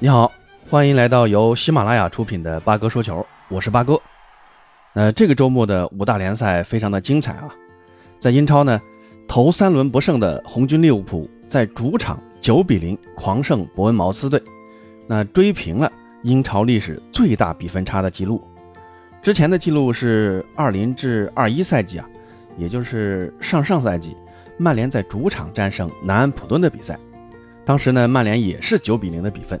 你好，欢迎来到由喜马拉雅出品的八哥说球，我是八哥。那这个周末的五大联赛非常的精彩啊，在英超呢，头三轮不胜的红军利物浦在主场九比零狂胜伯恩茅斯队，那追平了英超历史最大比分差的记录。之前的记录是二零至二一赛季啊，也就是上上赛季，曼联在主场战胜南安普敦的比赛，当时呢，曼联也是九比零的比分。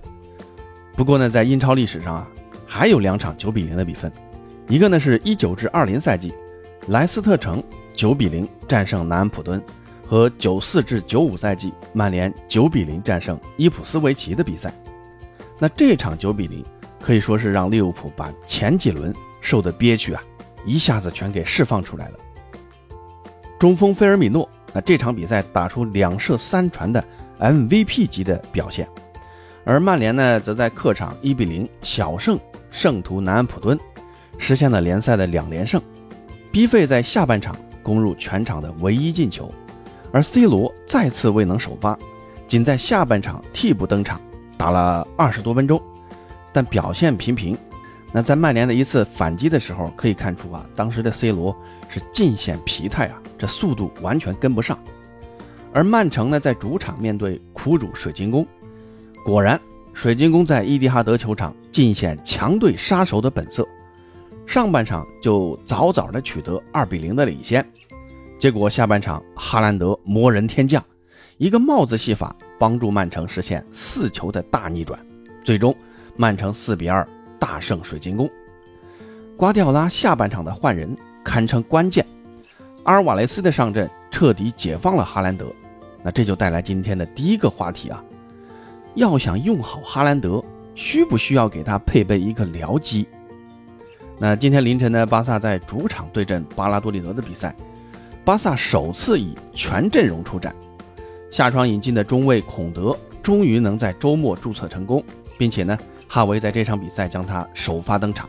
不过呢，在英超历史上啊，还有两场九比零的比分，一个呢是一九至二零赛季，莱斯特城九比零战胜南安普敦，和九四至九五赛季曼联九比零战胜伊普斯维奇的比赛。那这场九比零可以说是让利物浦把前几轮受的憋屈啊，一下子全给释放出来了。中锋菲尔米诺，那这场比赛打出两射三传的 MVP 级的表现。而曼联呢，则在客场一比零小胜圣徒南安普敦，实现了联赛的两连胜。B 费在下半场攻入全场的唯一进球，而 C 罗再次未能首发，仅在下半场替补登场，打了二十多分钟，但表现平平。那在曼联的一次反击的时候，可以看出啊，当时的 C 罗是尽显疲态啊，这速度完全跟不上。而曼城呢，在主场面对苦主水晶宫。果然，水晶宫在伊蒂哈德球场尽显强队杀手的本色，上半场就早早的取得二比零的领先。结果下半场，哈兰德魔人天降，一个帽子戏法帮助曼城实现四球的大逆转，最终曼城四比二大胜水晶宫。瓜迪奥拉下半场的换人堪称关键，阿尔瓦雷斯的上阵彻底解放了哈兰德。那这就带来今天的第一个话题啊。要想用好哈兰德，需不需要给他配备一个僚机？那今天凌晨呢，巴萨在主场对阵巴拉多利德的比赛，巴萨首次以全阵容出战，下窗引进的中卫孔德终于能在周末注册成功，并且呢，哈维在这场比赛将他首发登场。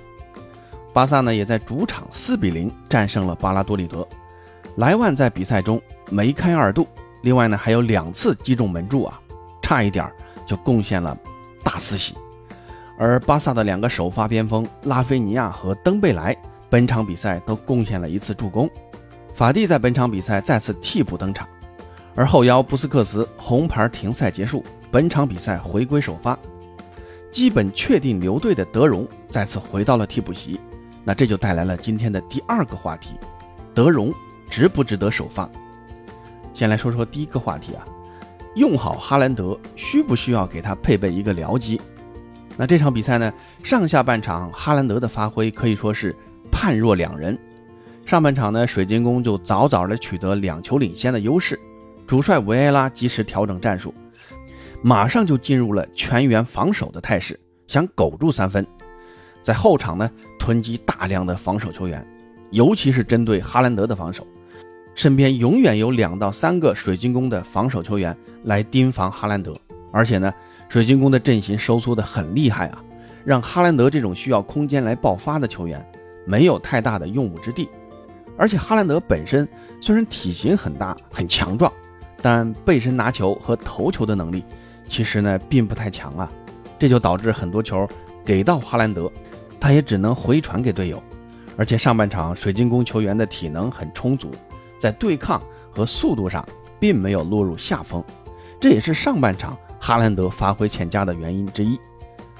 巴萨呢也在主场四比零战胜了巴拉多利德，莱万在比赛中梅开二度，另外呢还有两次击中门柱啊，差一点儿。就贡献了大四喜，而巴萨的两个首发边锋拉菲尼亚和登贝莱本场比赛都贡献了一次助攻。法蒂在本场比赛再次替补登场，而后腰布斯克茨红牌停赛结束，本场比赛回归首发。基本确定留队的德容再次回到了替补席，那这就带来了今天的第二个话题：德容值不值得首发？先来说说第一个话题啊。用好哈兰德，需不需要给他配备一个僚机？那这场比赛呢？上下半场哈兰德的发挥可以说是判若两人。上半场呢，水晶宫就早早的取得两球领先的优势，主帅维埃拉及时调整战术，马上就进入了全员防守的态势，想苟住三分。在后场呢，囤积大量的防守球员，尤其是针对哈兰德的防守。身边永远有两到三个水晶宫的防守球员来盯防哈兰德，而且呢，水晶宫的阵型收缩的很厉害啊，让哈兰德这种需要空间来爆发的球员没有太大的用武之地。而且哈兰德本身虽然体型很大很强壮，但背身拿球和投球的能力其实呢并不太强啊，这就导致很多球给到哈兰德，他也只能回传给队友。而且上半场水晶宫球员的体能很充足。在对抗和速度上，并没有落入下风，这也是上半场哈兰德发挥欠佳的原因之一。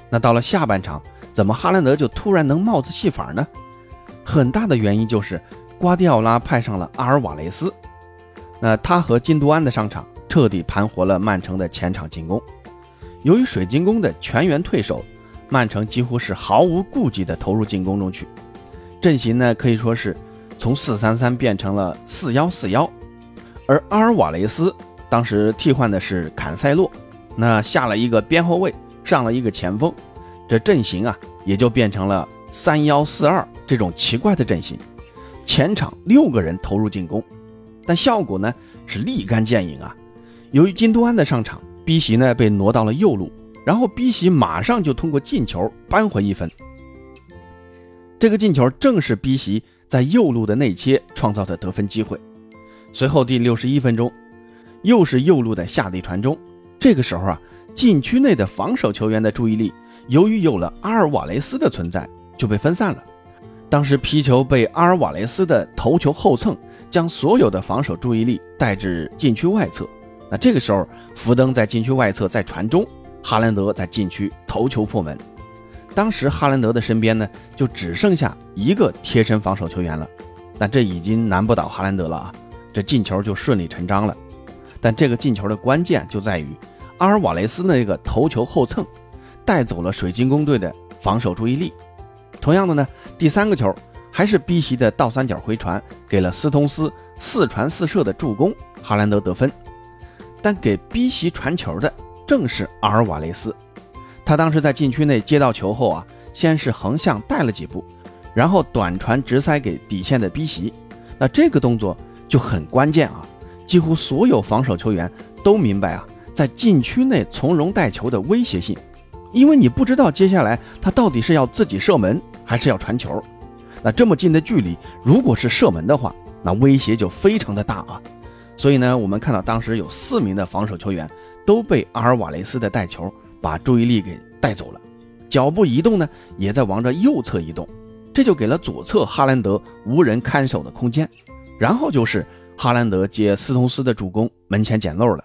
那到了下半场，怎么哈兰德就突然能帽子戏法呢？很大的原因就是瓜迪奥拉派上了阿尔瓦雷斯，那他和金都安的上场，彻底盘活了曼城的前场进攻。由于水晶宫的全员退守，曼城几乎是毫无顾忌地投入进攻中去，阵型呢可以说是。从四三三变成了四幺四幺，而阿尔瓦雷斯当时替换的是坎塞洛，那下了一个边后卫，上了一个前锋，这阵型啊也就变成了三幺四二这种奇怪的阵型，前场六个人投入进攻，但效果呢是立竿见影啊。由于金都安的上场，B 席呢被挪到了右路，然后 B 席马上就通过进球扳回一分，这个进球正是 B 席。在右路的内切创造的得分机会，随后第六十一分钟，又是右路的下底传中。这个时候啊，禁区内的防守球员的注意力，由于有了阿尔瓦雷斯的存在，就被分散了。当时皮球被阿尔瓦雷斯的头球后蹭，将所有的防守注意力带至禁区外侧。那这个时候，福登在禁区外侧再传中，哈兰德在禁区头球破门。当时哈兰德的身边呢，就只剩下一个贴身防守球员了。但这已经难不倒哈兰德了啊！这进球就顺理成章了。但这个进球的关键就在于阿尔瓦雷斯那个头球后蹭，带走了水晶宫队的防守注意力。同样的呢，第三个球还是 B 席的倒三角回传，给了斯通斯四传四射的助攻，哈兰德得分。但给 B 席传球的正是阿尔瓦雷斯，他当时在禁区内接到球后啊，先是横向带了几步。然后短传直塞给底线的 B 席，那这个动作就很关键啊！几乎所有防守球员都明白啊，在禁区内从容带球的威胁性，因为你不知道接下来他到底是要自己射门还是要传球。那这么近的距离，如果是射门的话，那威胁就非常的大啊！所以呢，我们看到当时有四名的防守球员都被阿尔瓦雷斯的带球把注意力给带走了，脚步移动呢也在往着右侧移动。这就给了左侧哈兰德无人看守的空间，然后就是哈兰德接斯通斯的助攻，门前捡漏了。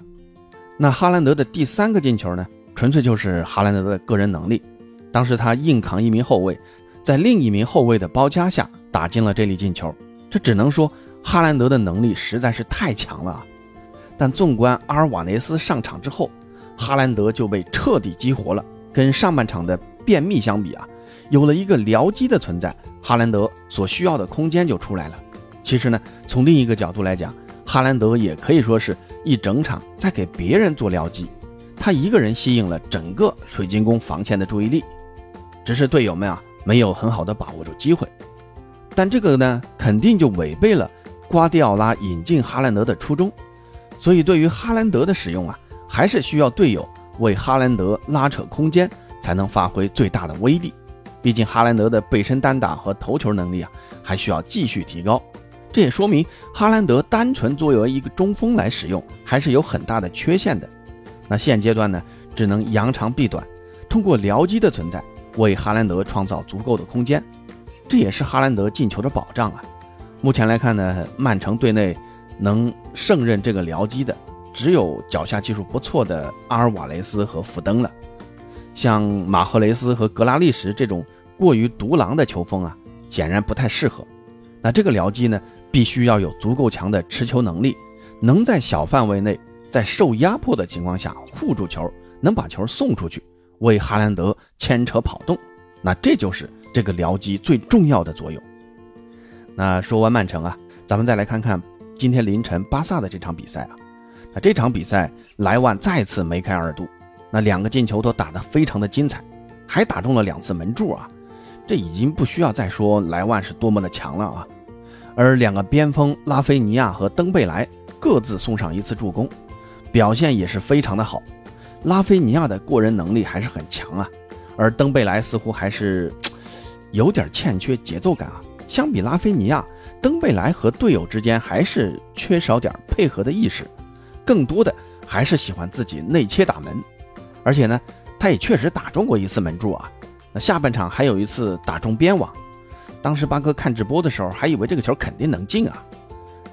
那哈兰德的第三个进球呢，纯粹就是哈兰德的个人能力。当时他硬扛一名后卫，在另一名后卫的包夹下打进了这粒进球。这只能说哈兰德的能力实在是太强了。但纵观阿尔瓦雷斯上场之后，哈兰德就被彻底激活了。跟上半场的便秘相比啊。有了一个僚机的存在，哈兰德所需要的空间就出来了。其实呢，从另一个角度来讲，哈兰德也可以说是一整场在给别人做僚机，他一个人吸引了整个水晶宫防线的注意力，只是队友们啊没有很好的把握住机会。但这个呢，肯定就违背了瓜迪奥拉引进哈兰德的初衷。所以对于哈兰德的使用啊，还是需要队友为哈兰德拉扯空间，才能发挥最大的威力。毕竟哈兰德的背身单打和头球能力啊，还需要继续提高。这也说明哈兰德单纯作为一个中锋来使用，还是有很大的缺陷的。那现阶段呢，只能扬长避短，通过僚机的存在为哈兰德创造足够的空间，这也是哈兰德进球的保障啊。目前来看呢，曼城队内能胜任这个僚机的，只有脚下技术不错的阿尔瓦雷斯和福登了。像马赫雷斯和格拉利什这种。过于独狼的球风啊，显然不太适合。那这个僚机呢，必须要有足够强的持球能力，能在小范围内，在受压迫的情况下护住球，能把球送出去，为哈兰德牵扯跑动。那这就是这个僚机最重要的作用。那说完曼城啊，咱们再来看看今天凌晨巴萨的这场比赛啊。那这场比赛莱万再次梅开二度，那两个进球都打得非常的精彩，还打中了两次门柱啊。这已经不需要再说莱万是多么的强了啊，而两个边锋拉菲尼亚和登贝莱各自送上一次助攻，表现也是非常的好。拉菲尼亚的过人能力还是很强啊，而登贝莱似乎还是有点欠缺节奏感啊。相比拉菲尼亚，登贝莱和队友之间还是缺少点配合的意识，更多的还是喜欢自己内切打门，而且呢，他也确实打中过一次门柱啊。那下半场还有一次打中边网，当时八哥看直播的时候还以为这个球肯定能进啊。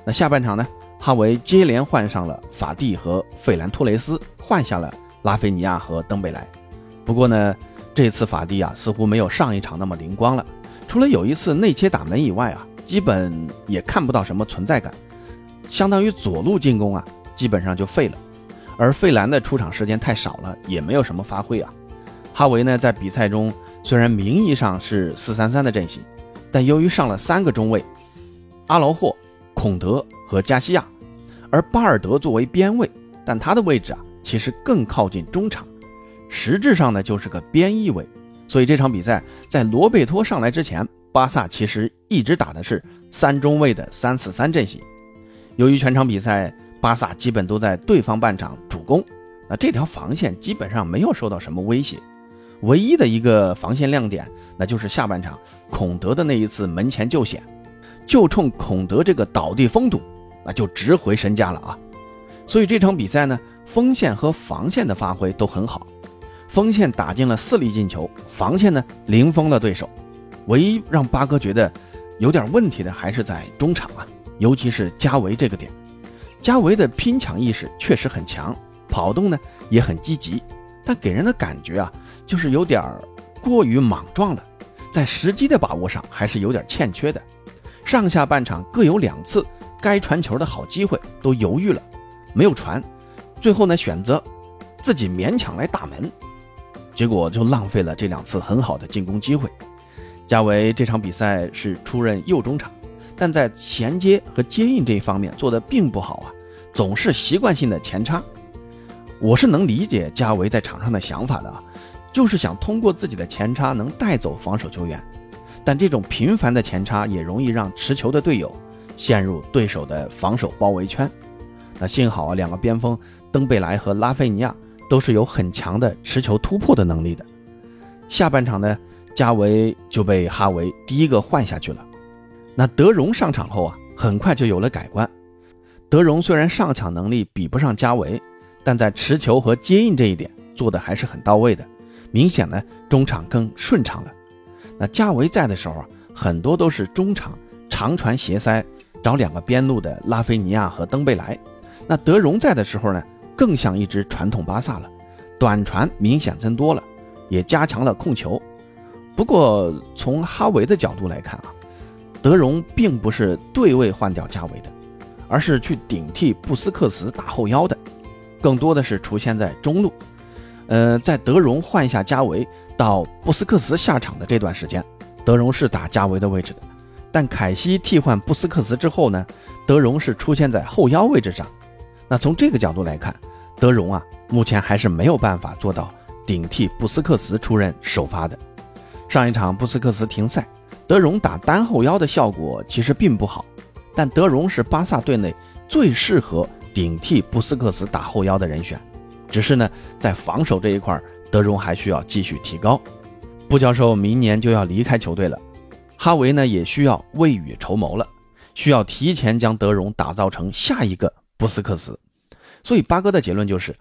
那下半场呢，哈维接连换上了法蒂和费兰托雷斯，换下了拉菲尼亚和登贝莱。不过呢，这次法蒂啊似乎没有上一场那么灵光了，除了有一次内切打门以外啊，基本也看不到什么存在感，相当于左路进攻啊基本上就废了。而费兰的出场时间太少了，也没有什么发挥啊。哈维呢在比赛中。虽然名义上是四三三的阵型，但由于上了三个中卫，阿劳霍、孔德和加西亚，而巴尔德作为边卫，但他的位置啊其实更靠近中场，实质上呢就是个边翼位。所以这场比赛在罗贝托上来之前，巴萨其实一直打的是三中卫的三四三阵型。由于全场比赛巴萨基本都在对方半场主攻，那这条防线基本上没有受到什么威胁。唯一的一个防线亮点，那就是下半场孔德的那一次门前救险，就冲孔德这个倒地封堵，那就值回身价了啊！所以这场比赛呢，锋线和防线的发挥都很好，锋线打进了四粒进球，防线呢零封了对手。唯一让八哥觉得有点问题的还是在中场啊，尤其是加维这个点。加维的拼抢意识确实很强，跑动呢也很积极，但给人的感觉啊，就是有点过于莽撞了，在时机的把握上还是有点欠缺的。上下半场各有两次该传球的好机会都犹豫了，没有传，最后呢选择自己勉强来打门，结果就浪费了这两次很好的进攻机会。加维这场比赛是出任右中场。但在衔接和接应这一方面做的并不好啊，总是习惯性的前插。我是能理解加维在场上的想法的啊，就是想通过自己的前插能带走防守球员。但这种频繁的前插也容易让持球的队友陷入对手的防守包围圈。那幸好啊，两个边锋登贝莱和拉菲尼亚都是有很强的持球突破的能力的。下半场呢，加维就被哈维第一个换下去了。那德容上场后啊，很快就有了改观。德容虽然上抢能力比不上加维，但在持球和接应这一点做的还是很到位的，明显呢中场更顺畅了。那加维在的时候啊，很多都是中场长传斜塞找两个边路的拉菲尼亚和登贝莱。那德容在的时候呢，更像一支传统巴萨了，短传明显增多了，也加强了控球。不过从哈维的角度来看啊。德容并不是对位换掉加维的，而是去顶替布斯克茨打后腰的，更多的是出现在中路。呃，在德容换下加维到布斯克茨下场的这段时间，德容是打加维的位置的。但凯西替换布斯克茨之后呢，德容是出现在后腰位置上。那从这个角度来看，德容啊，目前还是没有办法做到顶替布斯克茨出任首发的。上一场布斯克茨停赛。德容打单后腰的效果其实并不好，但德容是巴萨队内最适合顶替布斯克茨打后腰的人选。只是呢，在防守这一块，德容还需要继续提高。布教授明年就要离开球队了，哈维呢也需要未雨绸缪了，需要提前将德容打造成下一个布斯克茨。所以八哥的结论就是，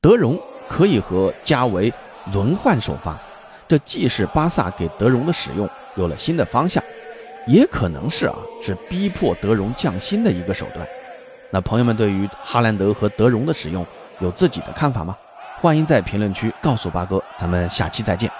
德容可以和加维轮换首发，这既是巴萨给德容的使用。有了新的方向，也可能是啊，是逼迫德容降薪的一个手段。那朋友们对于哈兰德和德容的使用有自己的看法吗？欢迎在评论区告诉八哥，咱们下期再见。